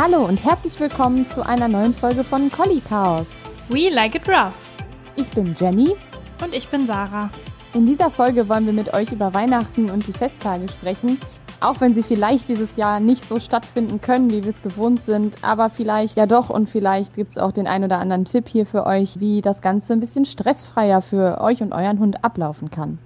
Hallo und herzlich willkommen zu einer neuen Folge von Collie Chaos. We like it rough. Ich bin Jenny. Und ich bin Sarah. In dieser Folge wollen wir mit euch über Weihnachten und die Festtage sprechen. Auch wenn sie vielleicht dieses Jahr nicht so stattfinden können, wie wir es gewohnt sind, aber vielleicht ja doch und vielleicht gibt es auch den ein oder anderen Tipp hier für euch, wie das Ganze ein bisschen stressfreier für euch und euren Hund ablaufen kann.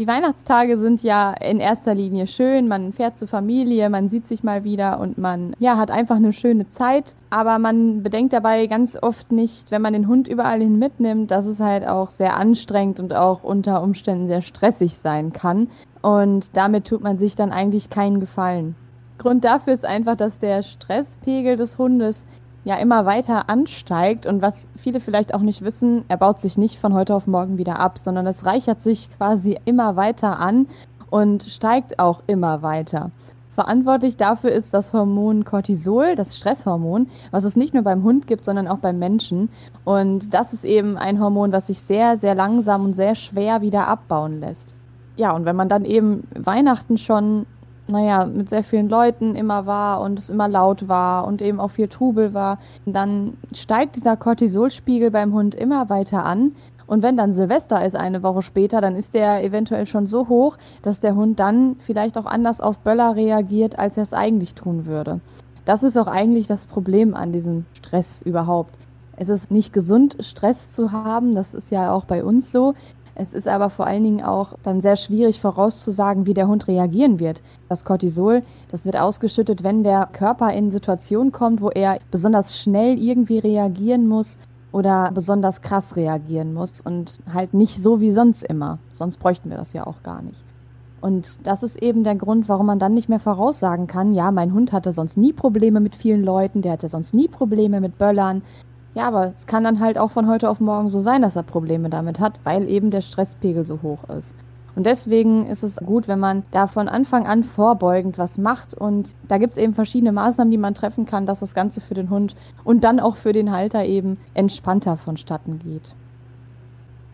Die Weihnachtstage sind ja in erster Linie schön. Man fährt zur Familie, man sieht sich mal wieder und man ja, hat einfach eine schöne Zeit. Aber man bedenkt dabei ganz oft nicht, wenn man den Hund überall hin mitnimmt, dass es halt auch sehr anstrengend und auch unter Umständen sehr stressig sein kann. Und damit tut man sich dann eigentlich keinen Gefallen. Grund dafür ist einfach, dass der Stresspegel des Hundes ja immer weiter ansteigt und was viele vielleicht auch nicht wissen, er baut sich nicht von heute auf morgen wieder ab, sondern es reichert sich quasi immer weiter an und steigt auch immer weiter. Verantwortlich dafür ist das Hormon Cortisol, das Stresshormon, was es nicht nur beim Hund gibt, sondern auch beim Menschen. Und das ist eben ein Hormon, was sich sehr, sehr langsam und sehr schwer wieder abbauen lässt. Ja, und wenn man dann eben Weihnachten schon naja, mit sehr vielen Leuten immer war und es immer laut war und eben auch viel Trubel war, dann steigt dieser Cortisolspiegel beim Hund immer weiter an. Und wenn dann Silvester ist eine Woche später, dann ist der eventuell schon so hoch, dass der Hund dann vielleicht auch anders auf Böller reagiert, als er es eigentlich tun würde. Das ist auch eigentlich das Problem an diesem Stress überhaupt. Es ist nicht gesund, Stress zu haben. Das ist ja auch bei uns so. Es ist aber vor allen Dingen auch dann sehr schwierig vorauszusagen, wie der Hund reagieren wird. Das Cortisol, das wird ausgeschüttet, wenn der Körper in Situationen kommt, wo er besonders schnell irgendwie reagieren muss oder besonders krass reagieren muss und halt nicht so wie sonst immer. Sonst bräuchten wir das ja auch gar nicht. Und das ist eben der Grund, warum man dann nicht mehr voraussagen kann, ja, mein Hund hatte sonst nie Probleme mit vielen Leuten, der hatte sonst nie Probleme mit Böllern, ja, aber es kann dann halt auch von heute auf morgen so sein, dass er Probleme damit hat, weil eben der Stresspegel so hoch ist. Und deswegen ist es gut, wenn man da von Anfang an vorbeugend was macht. Und da gibt es eben verschiedene Maßnahmen, die man treffen kann, dass das Ganze für den Hund und dann auch für den Halter eben entspannter vonstatten geht.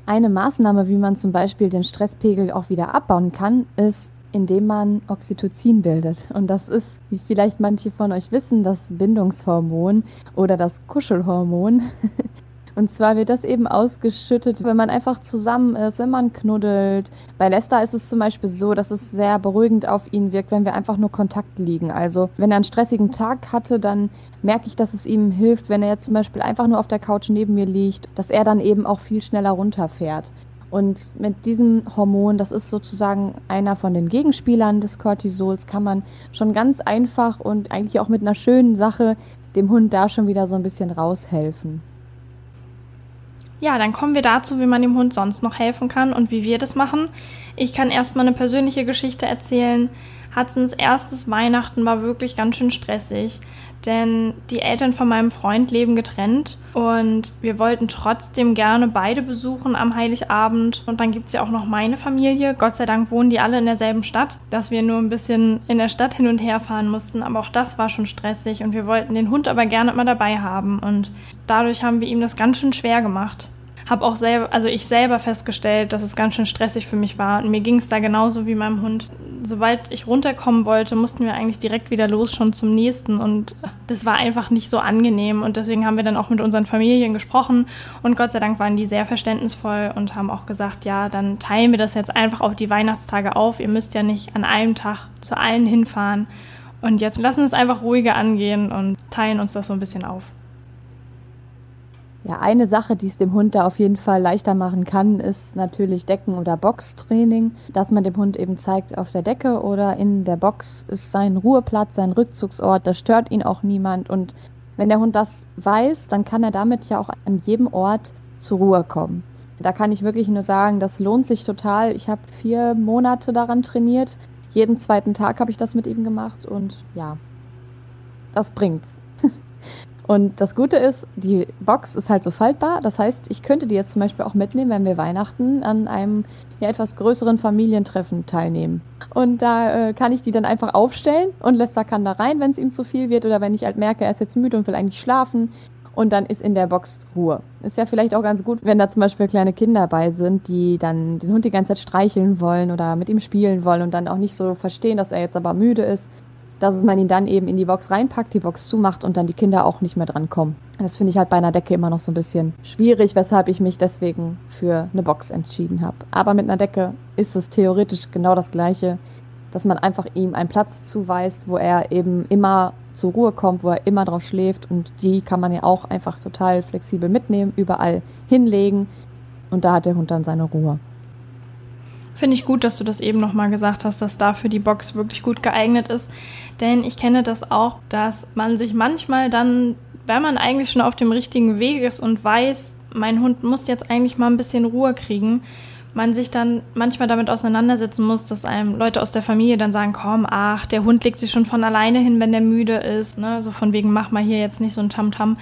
Eine Maßnahme, wie man zum Beispiel den Stresspegel auch wieder abbauen kann, ist indem man Oxytocin bildet. Und das ist, wie vielleicht manche von euch wissen, das Bindungshormon oder das Kuschelhormon. Und zwar wird das eben ausgeschüttet, wenn man einfach zusammen ist, wenn man knuddelt. Bei Lester ist es zum Beispiel so, dass es sehr beruhigend auf ihn wirkt, wenn wir einfach nur Kontakt liegen. Also wenn er einen stressigen Tag hatte, dann merke ich, dass es ihm hilft, wenn er jetzt zum Beispiel einfach nur auf der Couch neben mir liegt, dass er dann eben auch viel schneller runterfährt. Und mit diesem Hormon, das ist sozusagen einer von den Gegenspielern des Cortisols, kann man schon ganz einfach und eigentlich auch mit einer schönen Sache dem Hund da schon wieder so ein bisschen raushelfen. Ja, dann kommen wir dazu, wie man dem Hund sonst noch helfen kann und wie wir das machen. Ich kann erstmal eine persönliche Geschichte erzählen. Hudsons erstes Weihnachten war wirklich ganz schön stressig, denn die Eltern von meinem Freund leben getrennt und wir wollten trotzdem gerne beide besuchen am Heiligabend. Und dann gibt es ja auch noch meine Familie. Gott sei Dank wohnen die alle in derselben Stadt, dass wir nur ein bisschen in der Stadt hin und her fahren mussten. Aber auch das war schon stressig und wir wollten den Hund aber gerne immer dabei haben. Und dadurch haben wir ihm das ganz schön schwer gemacht habe auch selber, also ich selber festgestellt, dass es ganz schön stressig für mich war. Und mir ging es da genauso wie meinem Hund. Sobald ich runterkommen wollte, mussten wir eigentlich direkt wieder los, schon zum nächsten. Und das war einfach nicht so angenehm. Und deswegen haben wir dann auch mit unseren Familien gesprochen. Und Gott sei Dank waren die sehr verständnisvoll und haben auch gesagt, ja, dann teilen wir das jetzt einfach auf die Weihnachtstage auf. Ihr müsst ja nicht an einem Tag zu allen hinfahren. Und jetzt lassen wir es einfach ruhiger angehen und teilen uns das so ein bisschen auf. Ja, eine Sache, die es dem Hund da auf jeden Fall leichter machen kann, ist natürlich Decken- oder Boxtraining, dass man dem Hund eben zeigt, auf der Decke oder in der Box ist sein Ruheplatz, sein Rückzugsort, da stört ihn auch niemand und wenn der Hund das weiß, dann kann er damit ja auch an jedem Ort zur Ruhe kommen. Da kann ich wirklich nur sagen, das lohnt sich total. Ich habe vier Monate daran trainiert. Jeden zweiten Tag habe ich das mit ihm gemacht und ja, das bringt's. Und das Gute ist, die Box ist halt so faltbar. Das heißt, ich könnte die jetzt zum Beispiel auch mitnehmen, wenn wir Weihnachten an einem ja, etwas größeren Familientreffen teilnehmen. Und da äh, kann ich die dann einfach aufstellen und Lester kann da rein, wenn es ihm zu viel wird oder wenn ich halt merke, er ist jetzt müde und will eigentlich schlafen. Und dann ist in der Box Ruhe. Ist ja vielleicht auch ganz gut, wenn da zum Beispiel kleine Kinder dabei sind, die dann den Hund die ganze Zeit streicheln wollen oder mit ihm spielen wollen und dann auch nicht so verstehen, dass er jetzt aber müde ist dass man ihn dann eben in die Box reinpackt, die Box zumacht und dann die Kinder auch nicht mehr drankommen. Das finde ich halt bei einer Decke immer noch so ein bisschen schwierig, weshalb ich mich deswegen für eine Box entschieden habe. Aber mit einer Decke ist es theoretisch genau das Gleiche, dass man einfach ihm einen Platz zuweist, wo er eben immer zur Ruhe kommt, wo er immer drauf schläft und die kann man ja auch einfach total flexibel mitnehmen, überall hinlegen und da hat der Hund dann seine Ruhe. Finde ich gut, dass du das eben nochmal gesagt hast, dass dafür die Box wirklich gut geeignet ist. Denn ich kenne das auch, dass man sich manchmal dann, wenn man eigentlich schon auf dem richtigen Weg ist und weiß, mein Hund muss jetzt eigentlich mal ein bisschen Ruhe kriegen, man sich dann manchmal damit auseinandersetzen muss, dass einem Leute aus der Familie dann sagen, komm, ach, der Hund legt sich schon von alleine hin, wenn der müde ist, ne? So von wegen, mach mal hier jetzt nicht so ein Tamtam. -Tam.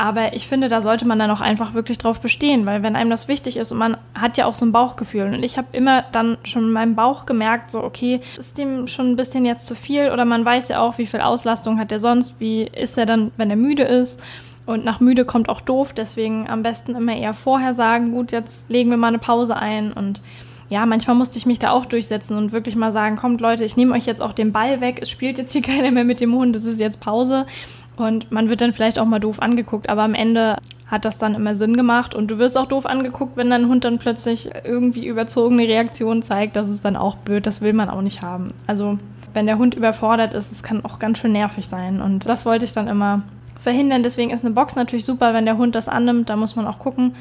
Aber ich finde, da sollte man dann auch einfach wirklich drauf bestehen, weil wenn einem das wichtig ist und man hat ja auch so ein Bauchgefühl. Und ich habe immer dann schon in meinem Bauch gemerkt, so, okay, ist dem schon ein bisschen jetzt zu viel oder man weiß ja auch, wie viel Auslastung hat der sonst, wie ist er dann, wenn er müde ist. Und nach müde kommt auch doof, deswegen am besten immer eher vorher sagen, gut, jetzt legen wir mal eine Pause ein und ja, manchmal musste ich mich da auch durchsetzen und wirklich mal sagen, kommt Leute, ich nehme euch jetzt auch den Ball weg, es spielt jetzt hier keiner mehr mit dem Hund, es ist jetzt Pause. Und man wird dann vielleicht auch mal doof angeguckt, aber am Ende hat das dann immer Sinn gemacht und du wirst auch doof angeguckt, wenn dein Hund dann plötzlich irgendwie überzogene Reaktionen zeigt. Das ist dann auch blöd, das will man auch nicht haben. Also wenn der Hund überfordert ist, es kann auch ganz schön nervig sein und das wollte ich dann immer verhindern. Deswegen ist eine Box natürlich super, wenn der Hund das annimmt. Da muss man auch gucken,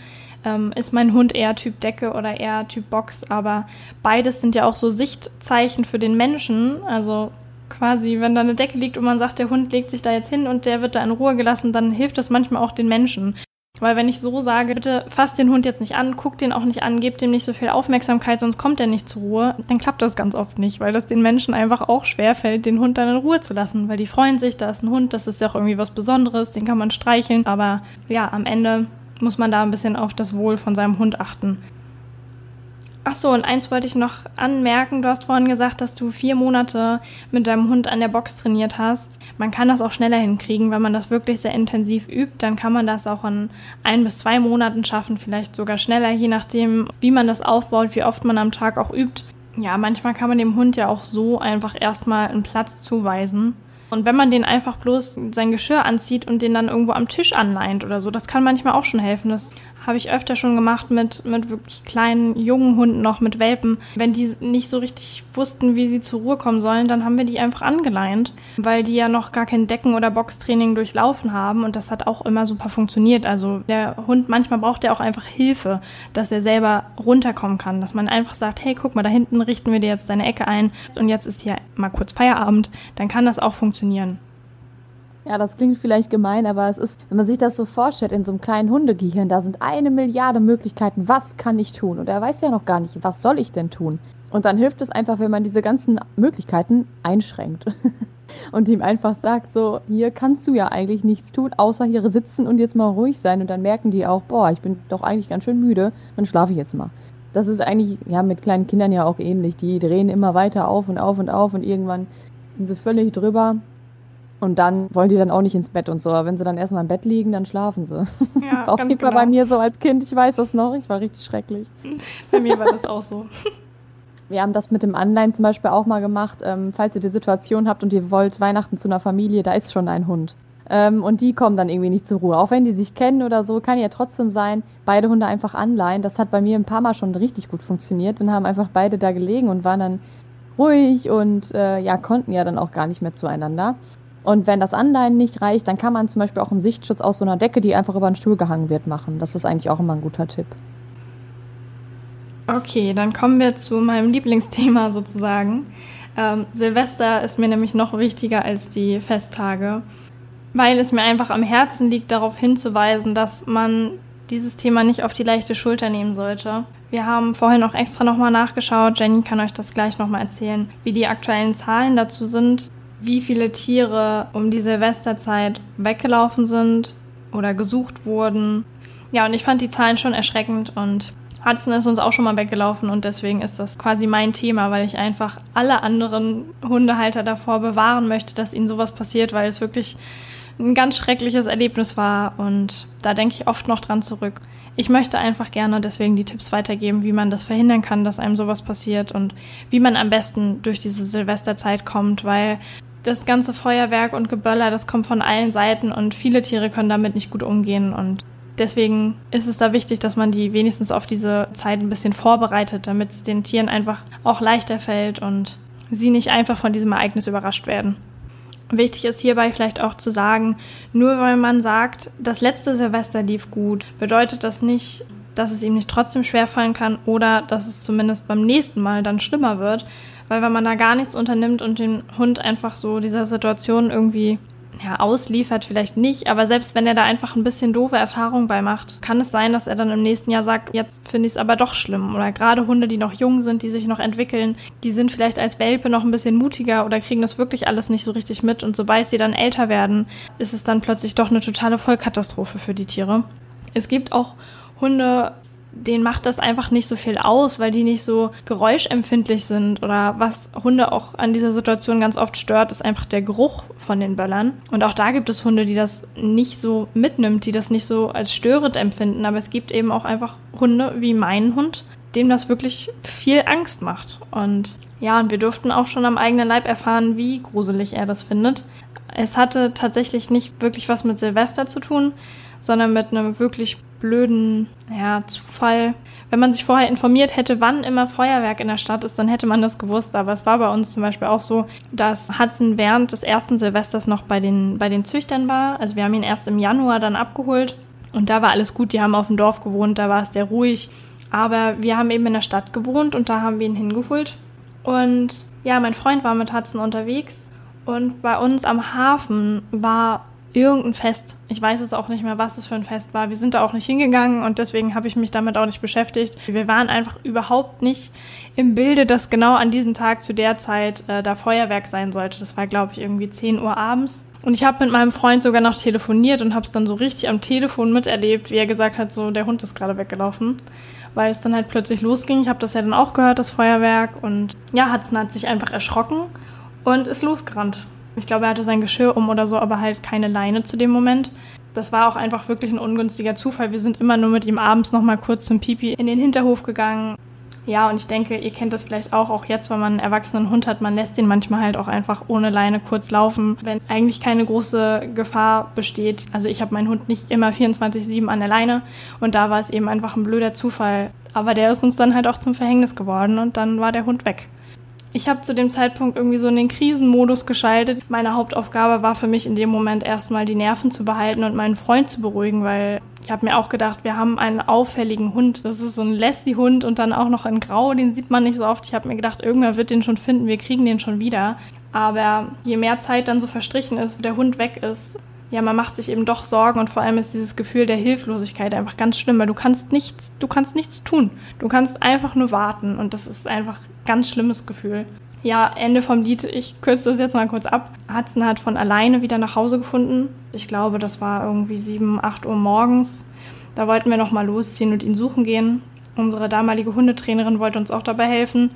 ähm, ist mein Hund eher Typ Decke oder eher Typ Box. Aber beides sind ja auch so Sichtzeichen für den Menschen. Also quasi, wenn da eine Decke liegt und man sagt, der Hund legt sich da jetzt hin und der wird da in Ruhe gelassen, dann hilft das manchmal auch den Menschen. Weil wenn ich so sage, bitte fasst den Hund jetzt nicht an, guckt den auch nicht an, gebt ihm nicht so viel Aufmerksamkeit, sonst kommt er nicht zur Ruhe, dann klappt das ganz oft nicht, weil das den Menschen einfach auch schwerfällt, den Hund dann in Ruhe zu lassen, weil die freuen sich, da ist ein Hund, das ist ja auch irgendwie was Besonderes, den kann man streicheln, aber ja, am Ende muss man da ein bisschen auf das Wohl von seinem Hund achten. Ach so, und eins wollte ich noch anmerken. Du hast vorhin gesagt, dass du vier Monate mit deinem Hund an der Box trainiert hast. Man kann das auch schneller hinkriegen, wenn man das wirklich sehr intensiv übt. Dann kann man das auch in ein bis zwei Monaten schaffen, vielleicht sogar schneller, je nachdem, wie man das aufbaut, wie oft man am Tag auch übt. Ja, manchmal kann man dem Hund ja auch so einfach erstmal einen Platz zuweisen. Und wenn man den einfach bloß sein Geschirr anzieht und den dann irgendwo am Tisch anleint oder so, das kann manchmal auch schon helfen. Das habe ich öfter schon gemacht mit, mit wirklich kleinen, jungen Hunden noch, mit Welpen. Wenn die nicht so richtig wussten, wie sie zur Ruhe kommen sollen, dann haben wir die einfach angeleint, weil die ja noch gar kein Decken- oder Boxtraining durchlaufen haben und das hat auch immer super funktioniert. Also der Hund, manchmal braucht er auch einfach Hilfe, dass er selber runterkommen kann, dass man einfach sagt, hey, guck mal, da hinten richten wir dir jetzt deine Ecke ein und jetzt ist hier mal kurz Feierabend, dann kann das auch funktionieren. Ja, das klingt vielleicht gemein, aber es ist, wenn man sich das so vorstellt, in so einem kleinen Hundegehirn, da sind eine Milliarde Möglichkeiten, was kann ich tun? Und er weiß ja noch gar nicht, was soll ich denn tun? Und dann hilft es einfach, wenn man diese ganzen Möglichkeiten einschränkt. und ihm einfach sagt, so, hier kannst du ja eigentlich nichts tun, außer hier sitzen und jetzt mal ruhig sein. Und dann merken die auch, boah, ich bin doch eigentlich ganz schön müde, dann schlafe ich jetzt mal. Das ist eigentlich, ja, mit kleinen Kindern ja auch ähnlich. Die drehen immer weiter auf und auf und auf und irgendwann sind sie völlig drüber und dann wollen die dann auch nicht ins Bett und so. Aber wenn sie dann erstmal im Bett liegen, dann schlafen sie. Ja, Auf jeden Fall genau. bei mir so als Kind, ich weiß das noch, ich war richtig schrecklich. Bei mir war das auch so. Wir haben das mit dem Anleihen zum Beispiel auch mal gemacht. Ähm, falls ihr die Situation habt und ihr wollt Weihnachten zu einer Familie, da ist schon ein Hund. Ähm, und die kommen dann irgendwie nicht zur Ruhe. Auch wenn die sich kennen oder so, kann ja trotzdem sein, beide Hunde einfach anleihen. Das hat bei mir ein paar Mal schon richtig gut funktioniert. Dann haben einfach beide da gelegen und waren dann ruhig und äh, ja, konnten ja dann auch gar nicht mehr zueinander. Und wenn das Anleihen nicht reicht, dann kann man zum Beispiel auch einen Sichtschutz aus so einer Decke, die einfach über den Stuhl gehangen wird, machen. Das ist eigentlich auch immer ein guter Tipp. Okay, dann kommen wir zu meinem Lieblingsthema sozusagen. Ähm, Silvester ist mir nämlich noch wichtiger als die Festtage, weil es mir einfach am Herzen liegt, darauf hinzuweisen, dass man dieses Thema nicht auf die leichte Schulter nehmen sollte. Wir haben vorhin auch extra nochmal nachgeschaut. Jenny kann euch das gleich nochmal erzählen, wie die aktuellen Zahlen dazu sind wie viele Tiere um die Silvesterzeit weggelaufen sind oder gesucht wurden. Ja, und ich fand die Zahlen schon erschreckend und Hudson ist uns auch schon mal weggelaufen und deswegen ist das quasi mein Thema, weil ich einfach alle anderen Hundehalter davor bewahren möchte, dass ihnen sowas passiert, weil es wirklich ein ganz schreckliches Erlebnis war und da denke ich oft noch dran zurück. Ich möchte einfach gerne deswegen die Tipps weitergeben, wie man das verhindern kann, dass einem sowas passiert und wie man am besten durch diese Silvesterzeit kommt, weil das ganze Feuerwerk und Geböller, das kommt von allen Seiten und viele Tiere können damit nicht gut umgehen und deswegen ist es da wichtig, dass man die wenigstens auf diese Zeit ein bisschen vorbereitet, damit es den Tieren einfach auch leichter fällt und sie nicht einfach von diesem Ereignis überrascht werden. Wichtig ist hierbei vielleicht auch zu sagen, nur weil man sagt, das letzte Silvester lief gut, bedeutet das nicht, dass es ihm nicht trotzdem schwerfallen kann oder dass es zumindest beim nächsten Mal dann schlimmer wird, weil wenn man da gar nichts unternimmt und den Hund einfach so dieser Situation irgendwie ja, ausliefert, vielleicht nicht, aber selbst wenn er da einfach ein bisschen doofe Erfahrungen bei macht, kann es sein, dass er dann im nächsten Jahr sagt, jetzt finde ich es aber doch schlimm. Oder gerade Hunde, die noch jung sind, die sich noch entwickeln, die sind vielleicht als Welpe noch ein bisschen mutiger oder kriegen das wirklich alles nicht so richtig mit. Und sobald sie dann älter werden, ist es dann plötzlich doch eine totale Vollkatastrophe für die Tiere. Es gibt auch Hunde, denen macht das einfach nicht so viel aus, weil die nicht so geräuschempfindlich sind. Oder was Hunde auch an dieser Situation ganz oft stört, ist einfach der Geruch von den Böllern. Und auch da gibt es Hunde, die das nicht so mitnimmt, die das nicht so als störend empfinden. Aber es gibt eben auch einfach Hunde wie mein Hund, dem das wirklich viel Angst macht. Und ja, und wir durften auch schon am eigenen Leib erfahren, wie gruselig er das findet. Es hatte tatsächlich nicht wirklich was mit Silvester zu tun, sondern mit einem wirklich blöden ja, Zufall. Wenn man sich vorher informiert hätte, wann immer Feuerwerk in der Stadt ist, dann hätte man das gewusst. Aber es war bei uns zum Beispiel auch so, dass Hudson während des ersten Silvesters noch bei den, bei den Züchtern war. Also wir haben ihn erst im Januar dann abgeholt und da war alles gut. Die haben auf dem Dorf gewohnt, da war es sehr ruhig. Aber wir haben eben in der Stadt gewohnt und da haben wir ihn hingeholt. Und ja, mein Freund war mit Hudson unterwegs und bei uns am Hafen war irgendein Fest. Ich weiß jetzt auch nicht mehr, was es für ein Fest war. Wir sind da auch nicht hingegangen und deswegen habe ich mich damit auch nicht beschäftigt. Wir waren einfach überhaupt nicht im Bilde, dass genau an diesem Tag zu der Zeit äh, da Feuerwerk sein sollte. Das war, glaube ich, irgendwie 10 Uhr abends. Und ich habe mit meinem Freund sogar noch telefoniert und habe es dann so richtig am Telefon miterlebt, wie er gesagt hat, so der Hund ist gerade weggelaufen, weil es dann halt plötzlich losging. Ich habe das ja dann auch gehört, das Feuerwerk. Und ja, Hudson hat sich einfach erschrocken und ist losgerannt. Ich glaube, er hatte sein Geschirr um oder so, aber halt keine Leine zu dem Moment. Das war auch einfach wirklich ein ungünstiger Zufall. Wir sind immer nur mit ihm abends noch mal kurz zum Pipi in den Hinterhof gegangen. Ja, und ich denke, ihr kennt das vielleicht auch, auch jetzt, wenn man einen erwachsenen Hund hat, man lässt den manchmal halt auch einfach ohne Leine kurz laufen, wenn eigentlich keine große Gefahr besteht. Also ich habe meinen Hund nicht immer 24-7 an der Leine und da war es eben einfach ein blöder Zufall. Aber der ist uns dann halt auch zum Verhängnis geworden und dann war der Hund weg. Ich habe zu dem Zeitpunkt irgendwie so in den Krisenmodus geschaltet. Meine Hauptaufgabe war für mich in dem Moment erstmal die Nerven zu behalten und meinen Freund zu beruhigen, weil ich habe mir auch gedacht, wir haben einen auffälligen Hund. Das ist so ein Lassie-Hund und dann auch noch in Grau, den sieht man nicht so oft. Ich habe mir gedacht, irgendwer wird den schon finden, wir kriegen den schon wieder. Aber je mehr Zeit dann so verstrichen ist, wo der Hund weg ist, ja, man macht sich eben doch Sorgen und vor allem ist dieses Gefühl der Hilflosigkeit einfach ganz schlimm, weil du kannst nichts, du kannst nichts tun. Du kannst einfach nur warten und das ist einfach ganz schlimmes Gefühl. Ja, Ende vom Lied. Ich kürze das jetzt mal kurz ab. Hudson hat von alleine wieder nach Hause gefunden. Ich glaube, das war irgendwie 7, 8 Uhr morgens. Da wollten wir noch mal losziehen und ihn suchen gehen. Unsere damalige Hundetrainerin wollte uns auch dabei helfen.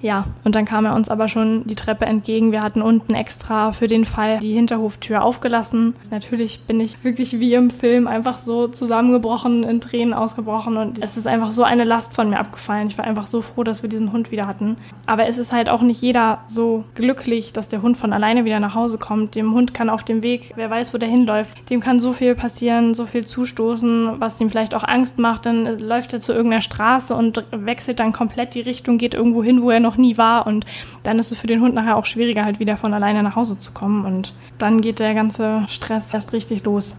Ja, und dann kam er uns aber schon die Treppe entgegen. Wir hatten unten extra für den Fall die Hinterhoftür aufgelassen. Natürlich bin ich wirklich wie im Film einfach so zusammengebrochen, in Tränen ausgebrochen und es ist einfach so eine Last von mir abgefallen. Ich war einfach so froh, dass wir diesen Hund wieder hatten. Aber es ist halt auch nicht jeder so glücklich, dass der Hund von alleine wieder nach Hause kommt. Dem Hund kann auf dem Weg, wer weiß, wo der hinläuft, dem kann so viel passieren, so viel zustoßen, was ihm vielleicht auch Angst macht. Dann läuft er zu irgendeiner Straße und wechselt dann komplett die Richtung, geht irgendwo hin, wo er noch noch nie war. Und dann ist es für den Hund nachher auch schwieriger, halt wieder von alleine nach Hause zu kommen. Und dann geht der ganze Stress erst richtig los.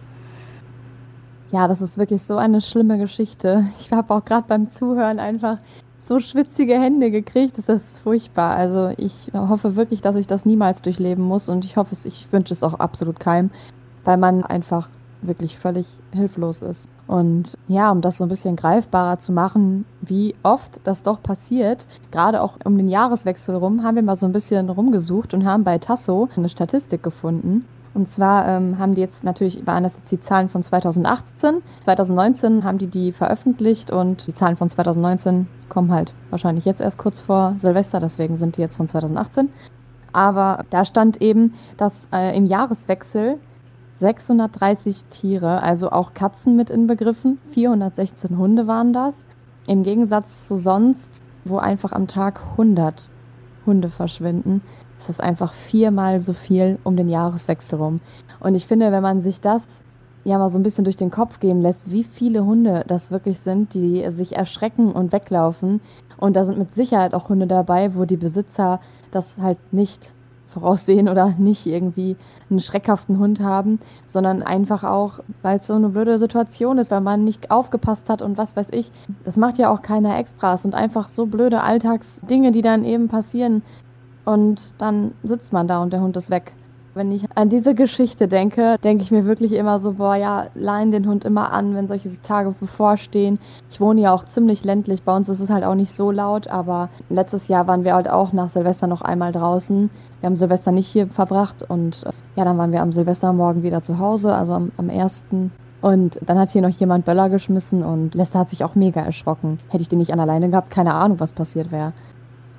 Ja, das ist wirklich so eine schlimme Geschichte. Ich habe auch gerade beim Zuhören einfach so schwitzige Hände gekriegt. Das ist furchtbar. Also ich hoffe wirklich, dass ich das niemals durchleben muss und ich hoffe es, ich wünsche es auch absolut keinem, weil man einfach wirklich völlig hilflos ist. Und ja, um das so ein bisschen greifbarer zu machen, wie oft das doch passiert, gerade auch um den Jahreswechsel rum, haben wir mal so ein bisschen rumgesucht und haben bei Tasso eine Statistik gefunden. Und zwar ähm, haben die jetzt natürlich, waren das jetzt die Zahlen von 2018. 2019 haben die die veröffentlicht und die Zahlen von 2019 kommen halt wahrscheinlich jetzt erst kurz vor Silvester, deswegen sind die jetzt von 2018. Aber da stand eben, dass äh, im Jahreswechsel 630 Tiere, also auch Katzen mit inbegriffen. 416 Hunde waren das. Im Gegensatz zu sonst, wo einfach am Tag 100 Hunde verschwinden, ist das einfach viermal so viel um den Jahreswechsel rum. Und ich finde, wenn man sich das ja mal so ein bisschen durch den Kopf gehen lässt, wie viele Hunde das wirklich sind, die sich erschrecken und weglaufen. Und da sind mit Sicherheit auch Hunde dabei, wo die Besitzer das halt nicht voraussehen oder nicht irgendwie einen schreckhaften Hund haben, sondern einfach auch, weil es so eine blöde Situation ist, weil man nicht aufgepasst hat und was weiß ich. Das macht ja auch keiner extra. Es sind einfach so blöde Alltagsdinge, die dann eben passieren. Und dann sitzt man da und der Hund ist weg. Wenn ich an diese Geschichte denke, denke ich mir wirklich immer so, boah, ja, leihen den Hund immer an, wenn solche Tage bevorstehen. Ich wohne ja auch ziemlich ländlich, bei uns ist es halt auch nicht so laut, aber letztes Jahr waren wir halt auch nach Silvester noch einmal draußen. Wir haben Silvester nicht hier verbracht und äh, ja, dann waren wir am Silvestermorgen wieder zu Hause, also am, am ersten. Und dann hat hier noch jemand Böller geschmissen und Lester hat sich auch mega erschrocken. Hätte ich den nicht an alleine gehabt, keine Ahnung, was passiert wäre.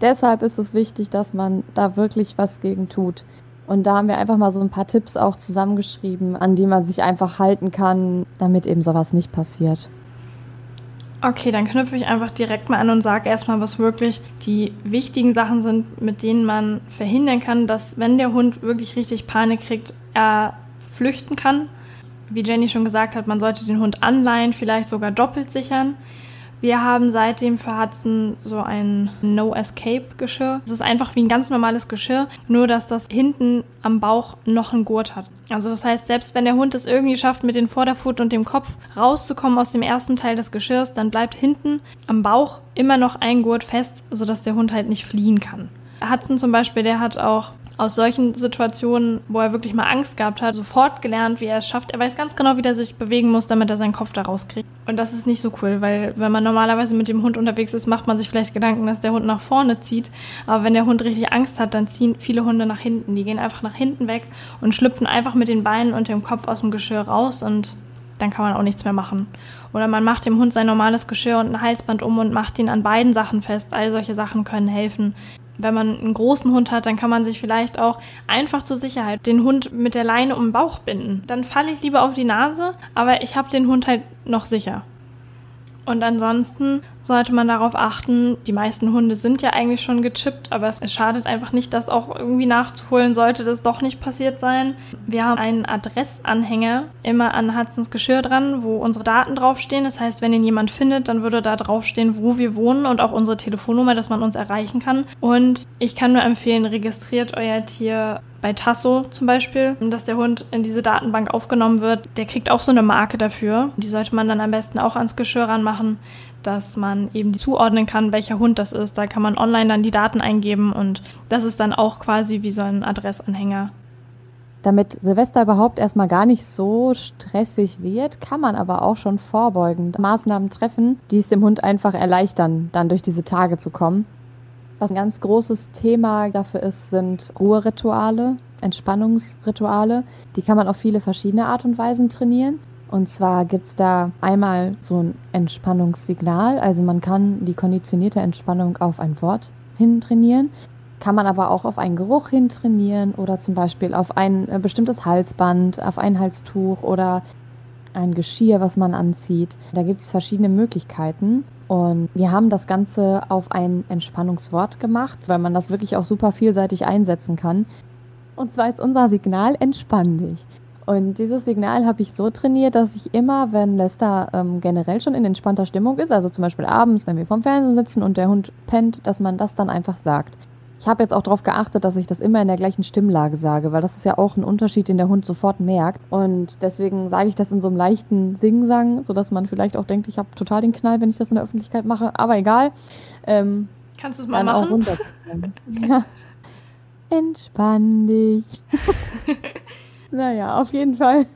Deshalb ist es wichtig, dass man da wirklich was gegen tut. Und da haben wir einfach mal so ein paar Tipps auch zusammengeschrieben, an die man sich einfach halten kann, damit eben sowas nicht passiert. Okay, dann knüpfe ich einfach direkt mal an und sage erstmal, was wirklich die wichtigen Sachen sind, mit denen man verhindern kann, dass wenn der Hund wirklich richtig Panik kriegt, er flüchten kann. Wie Jenny schon gesagt hat, man sollte den Hund anleihen, vielleicht sogar doppelt sichern. Wir haben seitdem für Hudson so ein No-Escape-Geschirr. Es ist einfach wie ein ganz normales Geschirr, nur dass das hinten am Bauch noch einen Gurt hat. Also das heißt, selbst wenn der Hund es irgendwie schafft, mit den Vorderpfoten und dem Kopf rauszukommen aus dem ersten Teil des Geschirrs, dann bleibt hinten am Bauch immer noch ein Gurt fest, sodass der Hund halt nicht fliehen kann. Hudson zum Beispiel, der hat auch aus solchen Situationen, wo er wirklich mal Angst gehabt hat, sofort gelernt, wie er es schafft. Er weiß ganz genau, wie er sich bewegen muss, damit er seinen Kopf da rauskriegt. Und das ist nicht so cool, weil wenn man normalerweise mit dem Hund unterwegs ist, macht man sich vielleicht Gedanken, dass der Hund nach vorne zieht. Aber wenn der Hund richtig Angst hat, dann ziehen viele Hunde nach hinten. Die gehen einfach nach hinten weg und schlüpfen einfach mit den Beinen und dem Kopf aus dem Geschirr raus und dann kann man auch nichts mehr machen. Oder man macht dem Hund sein normales Geschirr und ein Halsband um und macht ihn an beiden Sachen fest. All solche Sachen können helfen wenn man einen großen Hund hat, dann kann man sich vielleicht auch einfach zur Sicherheit den Hund mit der Leine um den Bauch binden. Dann falle ich lieber auf die Nase, aber ich habe den Hund halt noch sicher. Und ansonsten sollte man darauf achten, die meisten Hunde sind ja eigentlich schon gechippt, aber es schadet einfach nicht, das auch irgendwie nachzuholen, sollte das doch nicht passiert sein. Wir haben einen Adressanhänger immer an Hudsons Geschirr dran, wo unsere Daten draufstehen. Das heißt, wenn ihn jemand findet, dann würde da draufstehen, wo wir wohnen und auch unsere Telefonnummer, dass man uns erreichen kann. Und ich kann nur empfehlen, registriert euer Tier bei Tasso zum Beispiel, dass der Hund in diese Datenbank aufgenommen wird. Der kriegt auch so eine Marke dafür. Die sollte man dann am besten auch ans Geschirr ranmachen, dass man eben zuordnen kann, welcher Hund das ist. Da kann man online dann die Daten eingeben und das ist dann auch quasi wie so ein Adressanhänger. Damit Silvester überhaupt erstmal gar nicht so stressig wird, kann man aber auch schon vorbeugend Maßnahmen treffen, die es dem Hund einfach erleichtern, dann durch diese Tage zu kommen. Was ein ganz großes Thema dafür ist, sind Ruherituale, Entspannungsrituale. Die kann man auf viele verschiedene Art und Weisen trainieren. Und zwar gibt es da einmal so ein Entspannungssignal. Also man kann die konditionierte Entspannung auf ein Wort hin trainieren. Kann man aber auch auf einen Geruch hin trainieren oder zum Beispiel auf ein äh, bestimmtes Halsband, auf ein Halstuch oder ein Geschirr, was man anzieht. Da gibt es verschiedene Möglichkeiten. Und wir haben das Ganze auf ein Entspannungswort gemacht, weil man das wirklich auch super vielseitig einsetzen kann. Und zwar ist unser Signal entspann dich. Und dieses Signal habe ich so trainiert, dass ich immer, wenn Lester ähm, generell schon in entspannter Stimmung ist, also zum Beispiel abends, wenn wir vorm Fernsehen sitzen und der Hund pennt, dass man das dann einfach sagt. Ich habe jetzt auch darauf geachtet, dass ich das immer in der gleichen Stimmlage sage, weil das ist ja auch ein Unterschied, den der Hund sofort merkt. Und deswegen sage ich das in so einem leichten Singsang, sodass man vielleicht auch denkt, ich habe total den Knall, wenn ich das in der Öffentlichkeit mache. Aber egal. Ähm, Kannst du es mal machen? ja. Entspann dich. naja, auf jeden Fall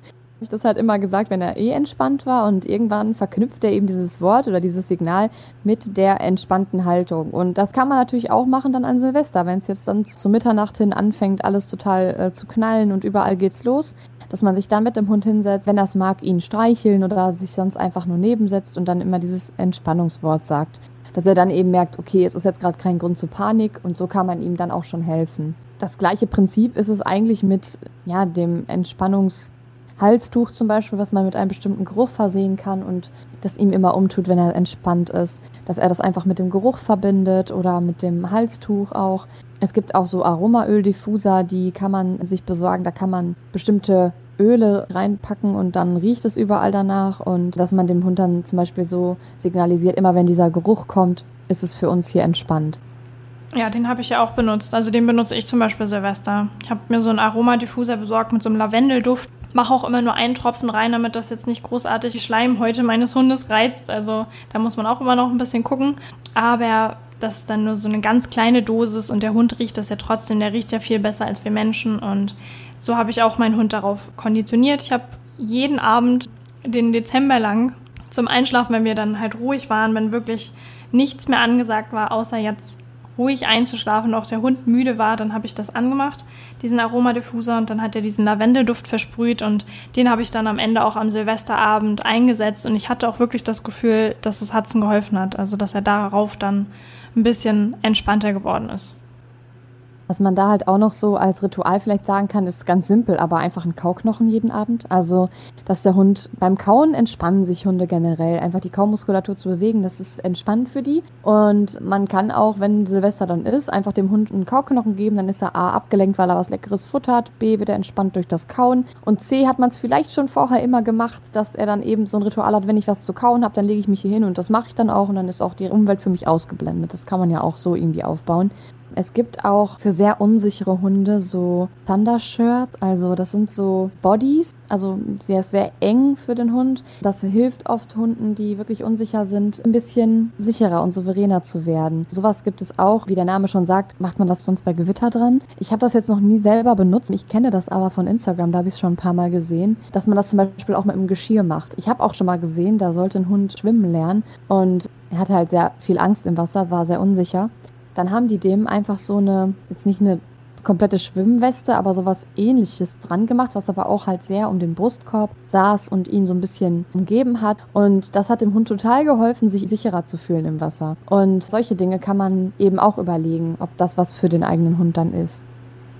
ich das halt immer gesagt, wenn er eh entspannt war und irgendwann verknüpft er eben dieses Wort oder dieses Signal mit der entspannten Haltung. Und das kann man natürlich auch machen dann an Silvester, wenn es jetzt dann zu Mitternacht hin anfängt, alles total äh, zu knallen und überall geht's los, dass man sich dann mit dem Hund hinsetzt, wenn das mag, ihn streicheln oder sich sonst einfach nur nebensetzt und dann immer dieses Entspannungswort sagt. Dass er dann eben merkt, okay, es ist jetzt gerade kein Grund zur Panik und so kann man ihm dann auch schon helfen. Das gleiche Prinzip ist es eigentlich mit ja, dem Entspannungs Halstuch zum Beispiel, was man mit einem bestimmten Geruch versehen kann und das ihm immer umtut, wenn er entspannt ist. Dass er das einfach mit dem Geruch verbindet oder mit dem Halstuch auch. Es gibt auch so Aromaöldiffuser, die kann man sich besorgen. Da kann man bestimmte Öle reinpacken und dann riecht es überall danach. Und dass man dem Hund dann zum Beispiel so signalisiert, immer wenn dieser Geruch kommt, ist es für uns hier entspannt. Ja, den habe ich ja auch benutzt. Also den benutze ich zum Beispiel Silvester. Ich habe mir so einen Aromadiffuser besorgt mit so einem Lavendelduft. Mache auch immer nur einen Tropfen rein, damit das jetzt nicht großartig die Schleimhäute meines Hundes reizt. Also da muss man auch immer noch ein bisschen gucken. Aber das ist dann nur so eine ganz kleine Dosis und der Hund riecht das ja trotzdem. Der riecht ja viel besser als wir Menschen. Und so habe ich auch meinen Hund darauf konditioniert. Ich habe jeden Abend den Dezember lang zum Einschlafen, wenn wir dann halt ruhig waren, wenn wirklich nichts mehr angesagt war, außer jetzt ruhig einzuschlafen und auch der Hund müde war, dann habe ich das angemacht, diesen Aromadiffuser und dann hat er diesen Lavendelduft versprüht und den habe ich dann am Ende auch am Silvesterabend eingesetzt und ich hatte auch wirklich das Gefühl, dass es Hudson geholfen hat, also dass er darauf dann ein bisschen entspannter geworden ist. Was man da halt auch noch so als Ritual vielleicht sagen kann, ist ganz simpel, aber einfach ein Kauknochen jeden Abend. Also, dass der Hund beim Kauen entspannen sich Hunde generell. Einfach die Kaumuskulatur zu bewegen, das ist entspannend für die. Und man kann auch, wenn Silvester dann ist, einfach dem Hund einen Kauknochen geben. Dann ist er A abgelenkt, weil er was leckeres Futter hat. B wird er entspannt durch das Kauen. Und C hat man es vielleicht schon vorher immer gemacht, dass er dann eben so ein Ritual hat, wenn ich was zu kauen habe, dann lege ich mich hier hin und das mache ich dann auch. Und dann ist auch die Umwelt für mich ausgeblendet. Das kann man ja auch so irgendwie aufbauen. Es gibt auch für sehr unsichere Hunde so Thunder-Shirts, also das sind so Bodies, also sehr, sehr eng für den Hund. Das hilft oft Hunden, die wirklich unsicher sind, ein bisschen sicherer und souveräner zu werden. Sowas gibt es auch, wie der Name schon sagt, macht man das sonst bei Gewitter dran. Ich habe das jetzt noch nie selber benutzt, ich kenne das aber von Instagram, da habe ich es schon ein paar Mal gesehen, dass man das zum Beispiel auch mit dem Geschirr macht. Ich habe auch schon mal gesehen, da sollte ein Hund schwimmen lernen und er hatte halt sehr viel Angst im Wasser, war sehr unsicher dann haben die dem einfach so eine, jetzt nicht eine komplette Schwimmweste, aber sowas ähnliches dran gemacht, was aber auch halt sehr um den Brustkorb saß und ihn so ein bisschen umgeben hat. Und das hat dem Hund total geholfen, sich sicherer zu fühlen im Wasser. Und solche Dinge kann man eben auch überlegen, ob das was für den eigenen Hund dann ist.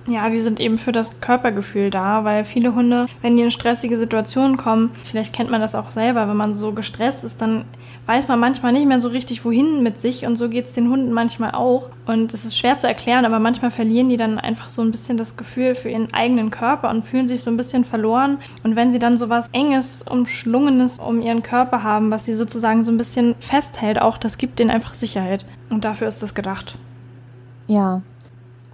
Ja, die sind eben für das Körpergefühl da, weil viele Hunde, wenn die in stressige Situationen kommen, vielleicht kennt man das auch selber, wenn man so gestresst ist, dann weiß man manchmal nicht mehr so richtig, wohin mit sich und so geht's den Hunden manchmal auch. Und es ist schwer zu erklären, aber manchmal verlieren die dann einfach so ein bisschen das Gefühl für ihren eigenen Körper und fühlen sich so ein bisschen verloren. Und wenn sie dann so was Enges, Umschlungenes um ihren Körper haben, was sie sozusagen so ein bisschen festhält, auch das gibt denen einfach Sicherheit. Und dafür ist das gedacht. Ja,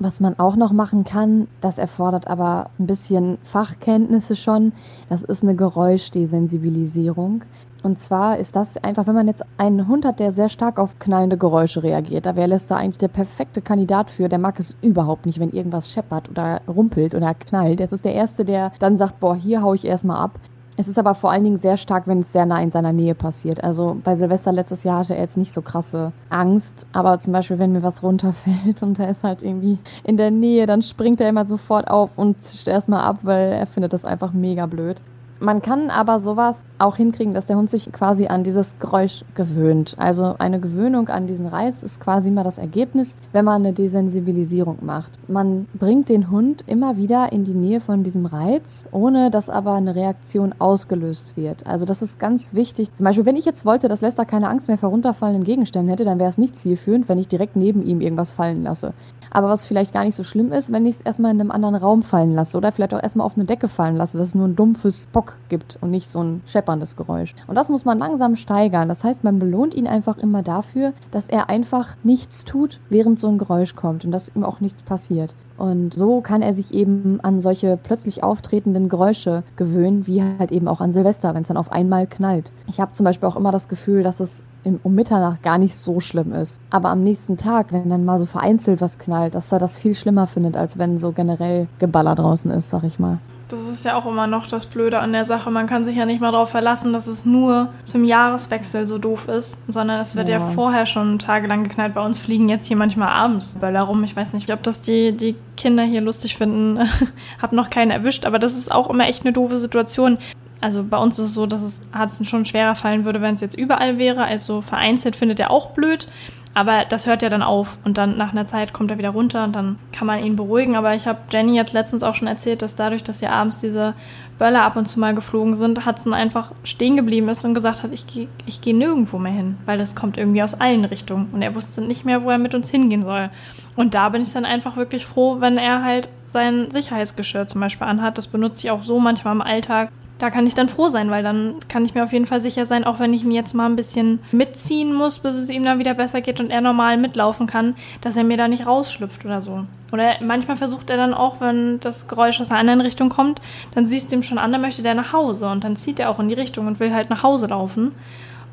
was man auch noch machen kann, das erfordert aber ein bisschen Fachkenntnisse schon, das ist eine Geräuschdesensibilisierung. Und zwar ist das einfach, wenn man jetzt einen Hund hat, der sehr stark auf knallende Geräusche reagiert, da wäre Lester eigentlich der perfekte Kandidat für. Der mag es überhaupt nicht, wenn irgendwas scheppert oder rumpelt oder knallt. Das ist der Erste, der dann sagt, boah, hier hau ich erstmal ab. Es ist aber vor allen Dingen sehr stark, wenn es sehr nah in seiner Nähe passiert. Also bei Silvester letztes Jahr hatte er jetzt nicht so krasse Angst, aber zum Beispiel, wenn mir was runterfällt und er ist halt irgendwie in der Nähe, dann springt er immer sofort auf und zischt erstmal ab, weil er findet das einfach mega blöd. Man kann aber sowas auch hinkriegen, dass der Hund sich quasi an dieses Geräusch gewöhnt. Also eine Gewöhnung an diesen Reiz ist quasi immer das Ergebnis, wenn man eine Desensibilisierung macht. Man bringt den Hund immer wieder in die Nähe von diesem Reiz, ohne dass aber eine Reaktion ausgelöst wird. Also das ist ganz wichtig. Zum Beispiel, wenn ich jetzt wollte, dass Lester keine Angst mehr vor runterfallenden Gegenständen hätte, dann wäre es nicht zielführend, wenn ich direkt neben ihm irgendwas fallen lasse. Aber was vielleicht gar nicht so schlimm ist, wenn ich es erstmal in einem anderen Raum fallen lasse oder vielleicht auch erstmal auf eine Decke fallen lasse, dass es nur ein dumpfes Bock gibt und nicht so ein schepperndes Geräusch. Und das muss man langsam steigern. Das heißt, man belohnt ihn einfach immer dafür, dass er einfach nichts tut, während so ein Geräusch kommt und dass ihm auch nichts passiert. Und so kann er sich eben an solche plötzlich auftretenden Geräusche gewöhnen, wie halt eben auch an Silvester, wenn es dann auf einmal knallt. Ich habe zum Beispiel auch immer das Gefühl, dass es um Mitternacht gar nicht so schlimm ist. Aber am nächsten Tag, wenn dann mal so vereinzelt was knallt, dass er das viel schlimmer findet, als wenn so generell Geballer draußen ist, sag ich mal. Das ist ja auch immer noch das Blöde an der Sache. Man kann sich ja nicht mal darauf verlassen, dass es nur zum Jahreswechsel so doof ist, sondern es wird ja, ja vorher schon tagelang geknallt. Bei uns fliegen jetzt hier manchmal abends Böller rum. Ich weiß nicht, ob das die, die Kinder hier lustig finden. Hab noch keinen erwischt, aber das ist auch immer echt eine doofe Situation also bei uns ist es so, dass es Hudson schon schwerer fallen würde, wenn es jetzt überall wäre. Also vereinzelt findet er auch blöd. Aber das hört ja dann auf und dann nach einer Zeit kommt er wieder runter und dann kann man ihn beruhigen. Aber ich habe Jenny jetzt letztens auch schon erzählt, dass dadurch, dass hier abends diese Böller ab und zu mal geflogen sind, Hudson einfach stehen geblieben ist und gesagt hat, ich gehe ich geh nirgendwo mehr hin, weil das kommt irgendwie aus allen Richtungen und er wusste nicht mehr, wo er mit uns hingehen soll. Und da bin ich dann einfach wirklich froh, wenn er halt sein Sicherheitsgeschirr zum Beispiel anhat. Das benutze ich auch so manchmal im Alltag, da kann ich dann froh sein, weil dann kann ich mir auf jeden Fall sicher sein, auch wenn ich ihn jetzt mal ein bisschen mitziehen muss, bis es ihm dann wieder besser geht und er normal mitlaufen kann, dass er mir da nicht rausschlüpft oder so. Oder manchmal versucht er dann auch, wenn das Geräusch aus einer anderen Richtung kommt, dann siehst du ihm schon an, dann möchte der nach Hause und dann zieht er auch in die Richtung und will halt nach Hause laufen.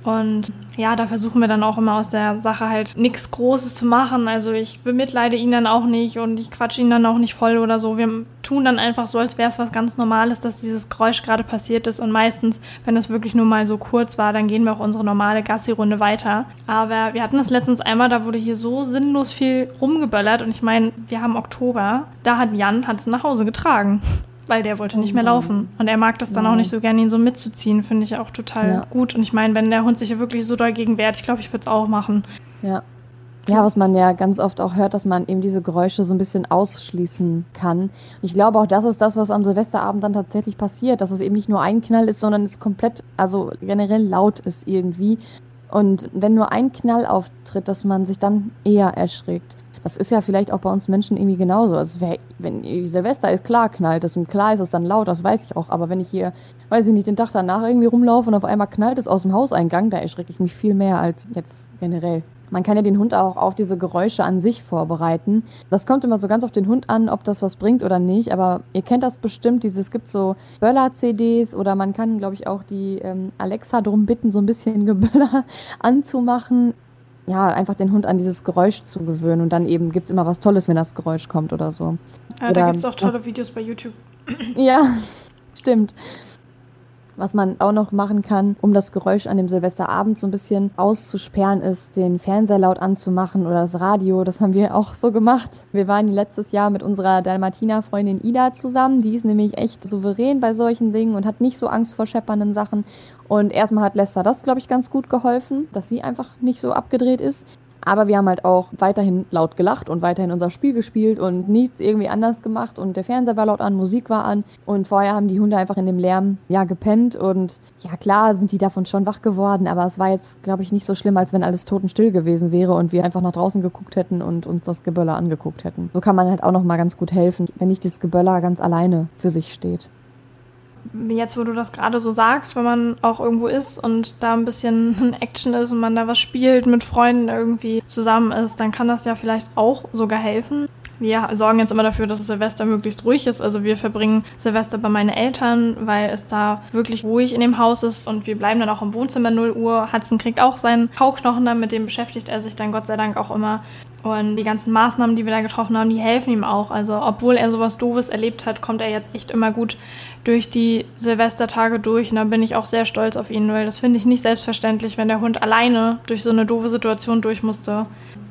Und ja, da versuchen wir dann auch immer aus der Sache halt nichts Großes zu machen. Also ich bemitleide ihn dann auch nicht und ich quatsche ihn dann auch nicht voll oder so. Wir tun dann einfach so, als wäre es was ganz Normales, dass dieses Geräusch gerade passiert ist. Und meistens, wenn es wirklich nur mal so kurz war, dann gehen wir auch unsere normale Gassi-Runde weiter. Aber wir hatten das letztens einmal, da wurde hier so sinnlos viel rumgeböllert. Und ich meine, wir haben Oktober. Da hat Jan es nach Hause getragen weil der wollte nicht mehr laufen. Und er mag das dann auch nicht so gerne, ihn so mitzuziehen, finde ich auch total ja. gut. Und ich meine, wenn der Hund sich ja wirklich so dagegen wehrt, ich glaube, ich würde es auch machen. Ja. Ja, was man ja ganz oft auch hört, dass man eben diese Geräusche so ein bisschen ausschließen kann. Und ich glaube auch, das ist das, was am Silvesterabend dann tatsächlich passiert, dass es eben nicht nur ein Knall ist, sondern es komplett, also generell laut ist irgendwie. Und wenn nur ein Knall auftritt, dass man sich dann eher erschrickt. Das ist ja vielleicht auch bei uns Menschen irgendwie genauso. Also wenn Silvester ist, klar knallt es und klar ist es dann laut, das weiß ich auch. Aber wenn ich hier, weiß ich nicht, den Tag danach irgendwie rumlaufe und auf einmal knallt es aus dem Hauseingang, da erschrecke ich mich viel mehr als jetzt generell. Man kann ja den Hund auch auf diese Geräusche an sich vorbereiten. Das kommt immer so ganz auf den Hund an, ob das was bringt oder nicht. Aber ihr kennt das bestimmt, dieses, es gibt so Böller-CDs oder man kann, glaube ich, auch die ähm, Alexa darum bitten, so ein bisschen Geböller anzumachen ja, einfach den Hund an dieses Geräusch zu gewöhnen und dann eben gibt es immer was Tolles, wenn das Geräusch kommt oder so. Ja, oder, da gibt es auch tolle Videos bei YouTube. Ja, stimmt. Was man auch noch machen kann, um das Geräusch an dem Silvesterabend so ein bisschen auszusperren, ist, den Fernseher laut anzumachen oder das Radio. Das haben wir auch so gemacht. Wir waren letztes Jahr mit unserer Dalmatiner-Freundin Ida zusammen. Die ist nämlich echt souverän bei solchen Dingen und hat nicht so Angst vor scheppernden Sachen. Und erstmal hat Lester das, glaube ich, ganz gut geholfen, dass sie einfach nicht so abgedreht ist. Aber wir haben halt auch weiterhin laut gelacht und weiterhin unser Spiel gespielt und nichts irgendwie anders gemacht. Und der Fernseher war laut an, Musik war an. Und vorher haben die Hunde einfach in dem Lärm ja gepennt. Und ja, klar sind die davon schon wach geworden. Aber es war jetzt, glaube ich, nicht so schlimm, als wenn alles totenstill gewesen wäre und wir einfach nach draußen geguckt hätten und uns das Geböller angeguckt hätten. So kann man halt auch noch mal ganz gut helfen, wenn nicht das Geböller ganz alleine für sich steht jetzt, wo du das gerade so sagst, wenn man auch irgendwo ist und da ein bisschen Action ist und man da was spielt, mit Freunden irgendwie zusammen ist, dann kann das ja vielleicht auch sogar helfen. Wir sorgen jetzt immer dafür, dass Silvester möglichst ruhig ist. Also wir verbringen Silvester bei meinen Eltern, weil es da wirklich ruhig in dem Haus ist und wir bleiben dann auch im Wohnzimmer 0 Uhr. Hudson kriegt auch seinen Kauknochen dann, mit dem beschäftigt er sich dann Gott sei Dank auch immer. Und die ganzen Maßnahmen, die wir da getroffen haben, die helfen ihm auch. Also obwohl er sowas Doofes erlebt hat, kommt er jetzt echt immer gut durch die Silvestertage durch. Und da bin ich auch sehr stolz auf ihn, weil das finde ich nicht selbstverständlich, wenn der Hund alleine durch so eine doofe Situation durch musste,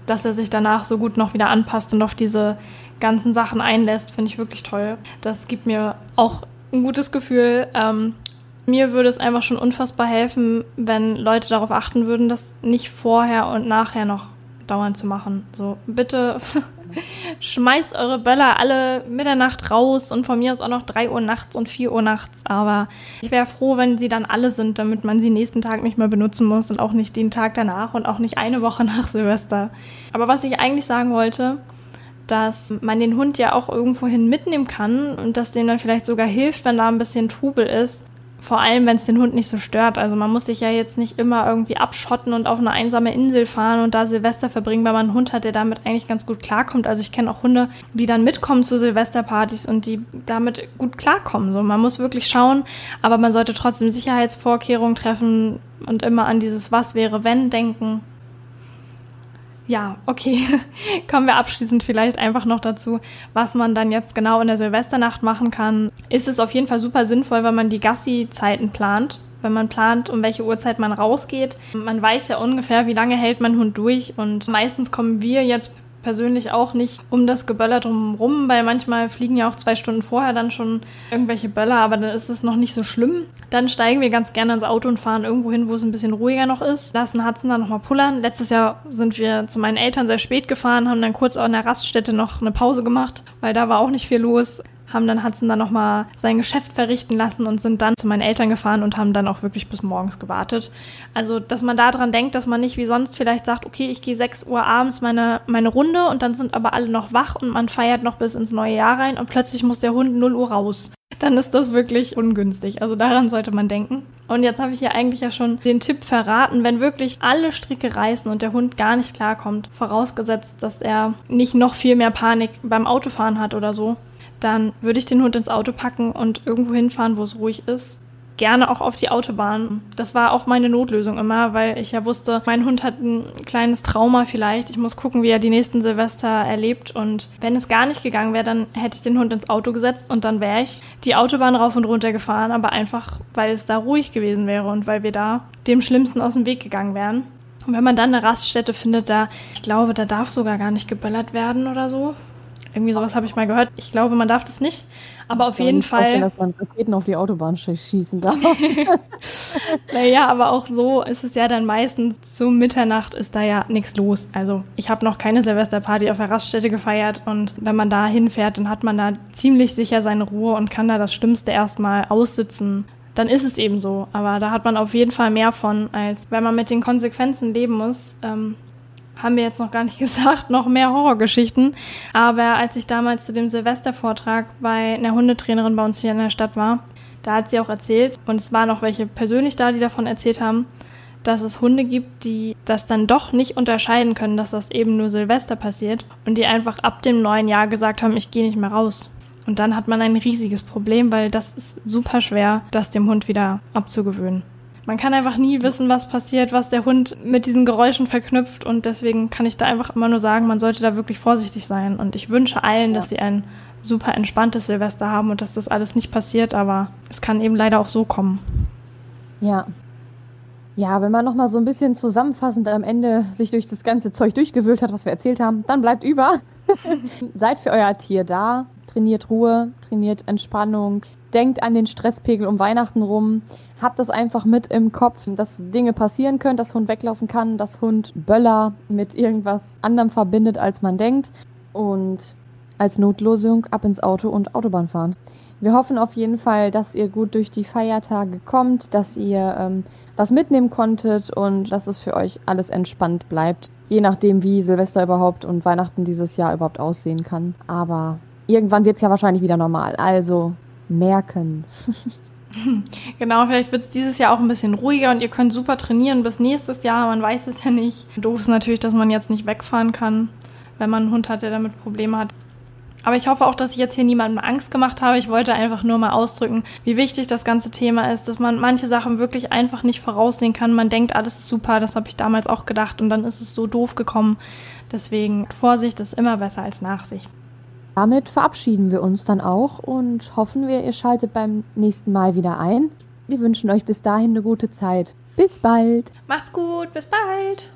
dass er sich danach so gut noch wieder anpasst und auf diese ganzen Sachen einlässt, finde ich wirklich toll. Das gibt mir auch ein gutes Gefühl. Ähm, mir würde es einfach schon unfassbar helfen, wenn Leute darauf achten würden, das nicht vorher und nachher noch dauernd zu machen. So, bitte schmeißt eure Böller alle Mitternacht raus und von mir aus auch noch 3 Uhr nachts und 4 Uhr nachts. Aber ich wäre froh, wenn sie dann alle sind, damit man sie nächsten Tag nicht mehr benutzen muss und auch nicht den Tag danach und auch nicht eine Woche nach Silvester. Aber was ich eigentlich sagen wollte, dass man den Hund ja auch irgendwohin mitnehmen kann und dass dem dann vielleicht sogar hilft, wenn da ein bisschen Trubel ist, vor allem, wenn es den Hund nicht so stört. Also man muss sich ja jetzt nicht immer irgendwie abschotten und auf eine einsame Insel fahren und da Silvester verbringen, weil man einen Hund hat, der damit eigentlich ganz gut klarkommt. Also ich kenne auch Hunde, die dann mitkommen zu Silvesterpartys und die damit gut klarkommen. So, man muss wirklich schauen, aber man sollte trotzdem Sicherheitsvorkehrungen treffen und immer an dieses Was wäre wenn denken. Ja, okay. Kommen wir abschließend vielleicht einfach noch dazu, was man dann jetzt genau in der Silvesternacht machen kann. Ist es auf jeden Fall super sinnvoll, wenn man die Gassi-Zeiten plant. Wenn man plant, um welche Uhrzeit man rausgeht. Man weiß ja ungefähr, wie lange hält mein Hund durch. Und meistens kommen wir jetzt persönlich auch nicht um das Geböller drumherum, weil manchmal fliegen ja auch zwei Stunden vorher dann schon irgendwelche Böller, aber dann ist es noch nicht so schlimm. Dann steigen wir ganz gerne ins Auto und fahren irgendwo hin, wo es ein bisschen ruhiger noch ist. Lassen Hudson dann nochmal pullern. Letztes Jahr sind wir zu meinen Eltern sehr spät gefahren, haben dann kurz an der Raststätte noch eine Pause gemacht, weil da war auch nicht viel los haben dann Hudson dann nochmal sein Geschäft verrichten lassen und sind dann zu meinen Eltern gefahren und haben dann auch wirklich bis morgens gewartet. Also, dass man daran denkt, dass man nicht wie sonst vielleicht sagt, okay, ich gehe 6 Uhr abends meine, meine Runde und dann sind aber alle noch wach und man feiert noch bis ins neue Jahr rein und plötzlich muss der Hund 0 Uhr raus. Dann ist das wirklich ungünstig. Also daran sollte man denken. Und jetzt habe ich hier eigentlich ja schon den Tipp verraten, wenn wirklich alle Stricke reißen und der Hund gar nicht klarkommt, vorausgesetzt, dass er nicht noch viel mehr Panik beim Autofahren hat oder so, dann würde ich den Hund ins Auto packen und irgendwo hinfahren, wo es ruhig ist. Gerne auch auf die Autobahn. Das war auch meine Notlösung immer, weil ich ja wusste, mein Hund hat ein kleines Trauma vielleicht. Ich muss gucken, wie er die nächsten Silvester erlebt. Und wenn es gar nicht gegangen wäre, dann hätte ich den Hund ins Auto gesetzt und dann wäre ich die Autobahn rauf und runter gefahren, aber einfach, weil es da ruhig gewesen wäre und weil wir da dem Schlimmsten aus dem Weg gegangen wären. Und wenn man dann eine Raststätte findet, da, ich glaube, da darf sogar gar nicht geböllert werden oder so. Irgendwie sowas habe ich mal gehört. Ich glaube, man darf das nicht. Aber auf jeden Fall. Vorstellen, dass man Raketen auf die Autobahn schießen darf. naja, aber auch so ist es ja dann meistens zu Mitternacht ist da ja nichts los. Also ich habe noch keine Silvesterparty auf der Raststätte gefeiert und wenn man da hinfährt, dann hat man da ziemlich sicher seine Ruhe und kann da das Schlimmste erstmal aussitzen. Dann ist es eben so. Aber da hat man auf jeden Fall mehr von, als wenn man mit den Konsequenzen leben muss. Ähm, haben wir jetzt noch gar nicht gesagt, noch mehr Horrorgeschichten. Aber als ich damals zu dem Silvestervortrag bei einer Hundetrainerin bei uns hier in der Stadt war, da hat sie auch erzählt, und es waren auch welche persönlich da, die davon erzählt haben, dass es Hunde gibt, die das dann doch nicht unterscheiden können, dass das eben nur Silvester passiert und die einfach ab dem neuen Jahr gesagt haben, ich gehe nicht mehr raus. Und dann hat man ein riesiges Problem, weil das ist super schwer, das dem Hund wieder abzugewöhnen. Man kann einfach nie wissen, was passiert, was der Hund mit diesen Geräuschen verknüpft und deswegen kann ich da einfach immer nur sagen, man sollte da wirklich vorsichtig sein und ich wünsche allen, ja. dass sie ein super entspanntes Silvester haben und dass das alles nicht passiert, aber es kann eben leider auch so kommen. Ja. Ja, wenn man nochmal so ein bisschen zusammenfassend am Ende sich durch das ganze Zeug durchgewühlt hat, was wir erzählt haben, dann bleibt über. Seid für euer Tier da, trainiert Ruhe, trainiert Entspannung, denkt an den Stresspegel um Weihnachten rum, habt das einfach mit im Kopf, dass Dinge passieren können, dass Hund weglaufen kann, dass Hund Böller mit irgendwas anderem verbindet, als man denkt und als Notlosung ab ins Auto und Autobahn fahren. Wir hoffen auf jeden Fall, dass ihr gut durch die Feiertage kommt, dass ihr ähm, was mitnehmen konntet und dass es für euch alles entspannt bleibt. Je nachdem, wie Silvester überhaupt und Weihnachten dieses Jahr überhaupt aussehen kann. Aber irgendwann wird es ja wahrscheinlich wieder normal. Also merken. Genau, vielleicht wird es dieses Jahr auch ein bisschen ruhiger und ihr könnt super trainieren bis nächstes Jahr, man weiß es ja nicht. Doof ist natürlich, dass man jetzt nicht wegfahren kann, wenn man einen Hund hat, der damit Probleme hat. Aber ich hoffe auch, dass ich jetzt hier niemandem Angst gemacht habe. Ich wollte einfach nur mal ausdrücken, wie wichtig das ganze Thema ist, dass man manche Sachen wirklich einfach nicht voraussehen kann. Man denkt, alles ist super, das habe ich damals auch gedacht und dann ist es so doof gekommen. Deswegen Vorsicht ist immer besser als Nachsicht. Damit verabschieden wir uns dann auch und hoffen wir, ihr schaltet beim nächsten Mal wieder ein. Wir wünschen euch bis dahin eine gute Zeit. Bis bald. Macht's gut, bis bald.